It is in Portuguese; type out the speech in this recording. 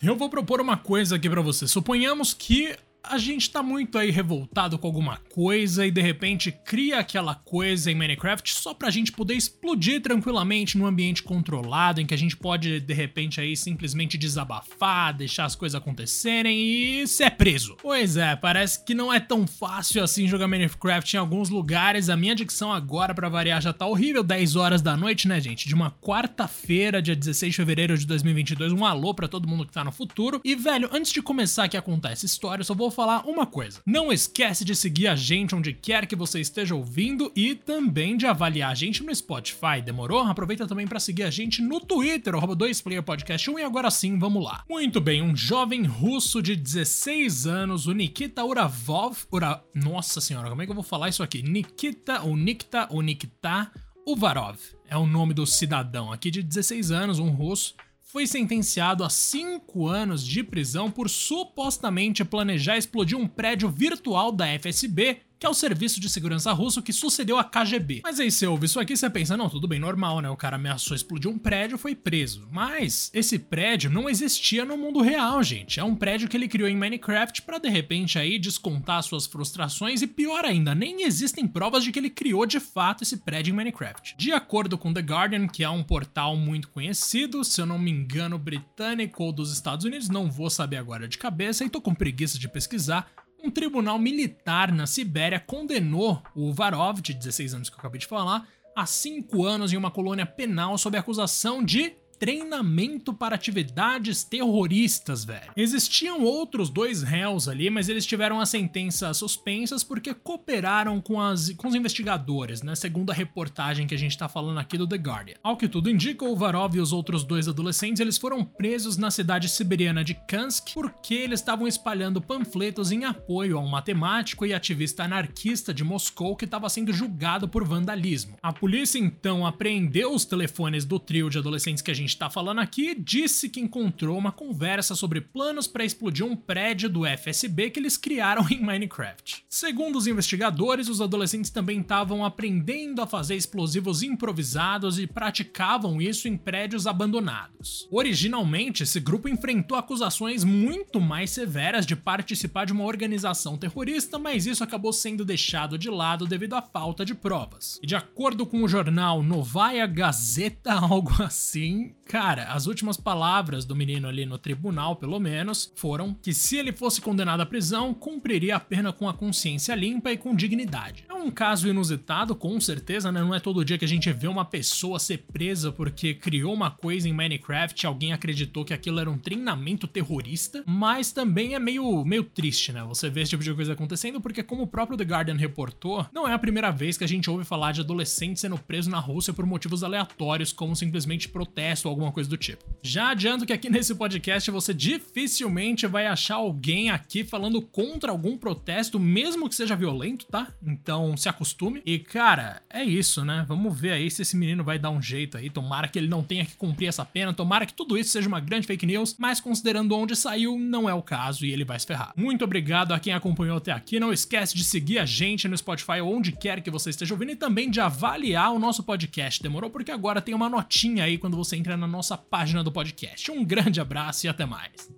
Eu vou propor uma coisa aqui para você. Suponhamos que a gente tá muito aí revoltado com alguma coisa e de repente cria aquela coisa em Minecraft só pra gente poder explodir tranquilamente num ambiente controlado, em que a gente pode de repente aí simplesmente desabafar, deixar as coisas acontecerem e ser preso. Pois é, parece que não é tão fácil assim jogar Minecraft em alguns lugares. A minha dicção agora para variar já tá horrível, 10 horas da noite, né, gente? De uma quarta-feira, dia 16 de fevereiro de 2022. Um alô para todo mundo que tá no futuro. E velho, antes de começar aqui a contar essa história, eu só vou falar uma coisa. Não esquece de seguir a gente onde quer que você esteja ouvindo e também de avaliar a gente no Spotify. Demorou? Aproveita também para seguir a gente no Twitter, arroba 2playerpodcast1 e agora sim, vamos lá. Muito bem, um jovem russo de 16 anos, o Nikita Uravov, Ura... Nossa senhora, como é que eu vou falar isso aqui? Nikita ou Nikita ou Nikita Uvarov é o nome do cidadão aqui de 16 anos, um russo foi sentenciado a cinco anos de prisão por supostamente planejar explodir um prédio virtual da FSB que é o serviço de segurança russo que sucedeu a KGB. Mas aí você ouve isso aqui você pensa, não, tudo bem, normal, né? O cara ameaçou explodir um prédio foi preso. Mas esse prédio não existia no mundo real, gente. É um prédio que ele criou em Minecraft para de repente aí descontar suas frustrações e pior ainda, nem existem provas de que ele criou de fato esse prédio em Minecraft. De acordo com The Guardian, que é um portal muito conhecido, se eu não me engano, britânico ou dos Estados Unidos, não vou saber agora de cabeça e tô com preguiça de pesquisar, um tribunal militar na Sibéria condenou o Varov, de 16 anos que eu acabei de falar, a 5 anos em uma colônia penal sob acusação de treinamento para atividades terroristas, velho. Existiam outros dois réus ali, mas eles tiveram as sentenças suspensas porque cooperaram com, as, com os investigadores, né? Segundo a reportagem que a gente tá falando aqui do The Guardian. Ao que tudo indica, o Varov e os outros dois adolescentes eles foram presos na cidade siberiana de Kansk porque eles estavam espalhando panfletos em apoio a um matemático e ativista anarquista de Moscou que estava sendo julgado por vandalismo. A polícia então apreendeu os telefones do trio de adolescentes que a gente gente está falando aqui, disse que encontrou uma conversa sobre planos para explodir um prédio do FSB que eles criaram em Minecraft. Segundo os investigadores, os adolescentes também estavam aprendendo a fazer explosivos improvisados e praticavam isso em prédios abandonados. Originalmente, esse grupo enfrentou acusações muito mais severas de participar de uma organização terrorista, mas isso acabou sendo deixado de lado devido à falta de provas. E de acordo com o jornal Novaya Gazeta, algo assim, Cara, as últimas palavras do menino ali no tribunal, pelo menos, foram que se ele fosse condenado à prisão, cumpriria a pena com a consciência limpa e com dignidade. É um caso inusitado, com certeza, né? Não é todo dia que a gente vê uma pessoa ser presa porque criou uma coisa em Minecraft, alguém acreditou que aquilo era um treinamento terrorista, mas também é meio, meio triste, né? Você vê esse tipo de coisa acontecendo porque, como o próprio The Guardian reportou, não é a primeira vez que a gente ouve falar de adolescentes sendo presos na Rússia por motivos aleatórios, como simplesmente protesto ou alguma coisa do tipo. Já adianto que aqui nesse podcast você dificilmente vai achar alguém aqui falando contra algum protesto, mesmo que seja violento, tá? Então se acostume. E cara, é isso, né? Vamos ver aí se esse menino vai dar um jeito aí. Tomara que ele não tenha que cumprir essa pena, tomara que tudo isso seja uma grande fake news, mas considerando onde saiu, não é o caso e ele vai se ferrar. Muito obrigado a quem acompanhou até aqui. Não esquece de seguir a gente no Spotify ou onde quer que você esteja ouvindo e também de avaliar o nosso podcast. Demorou? Porque agora tem uma notinha aí quando você entra nossa página do podcast. Um grande abraço e até mais.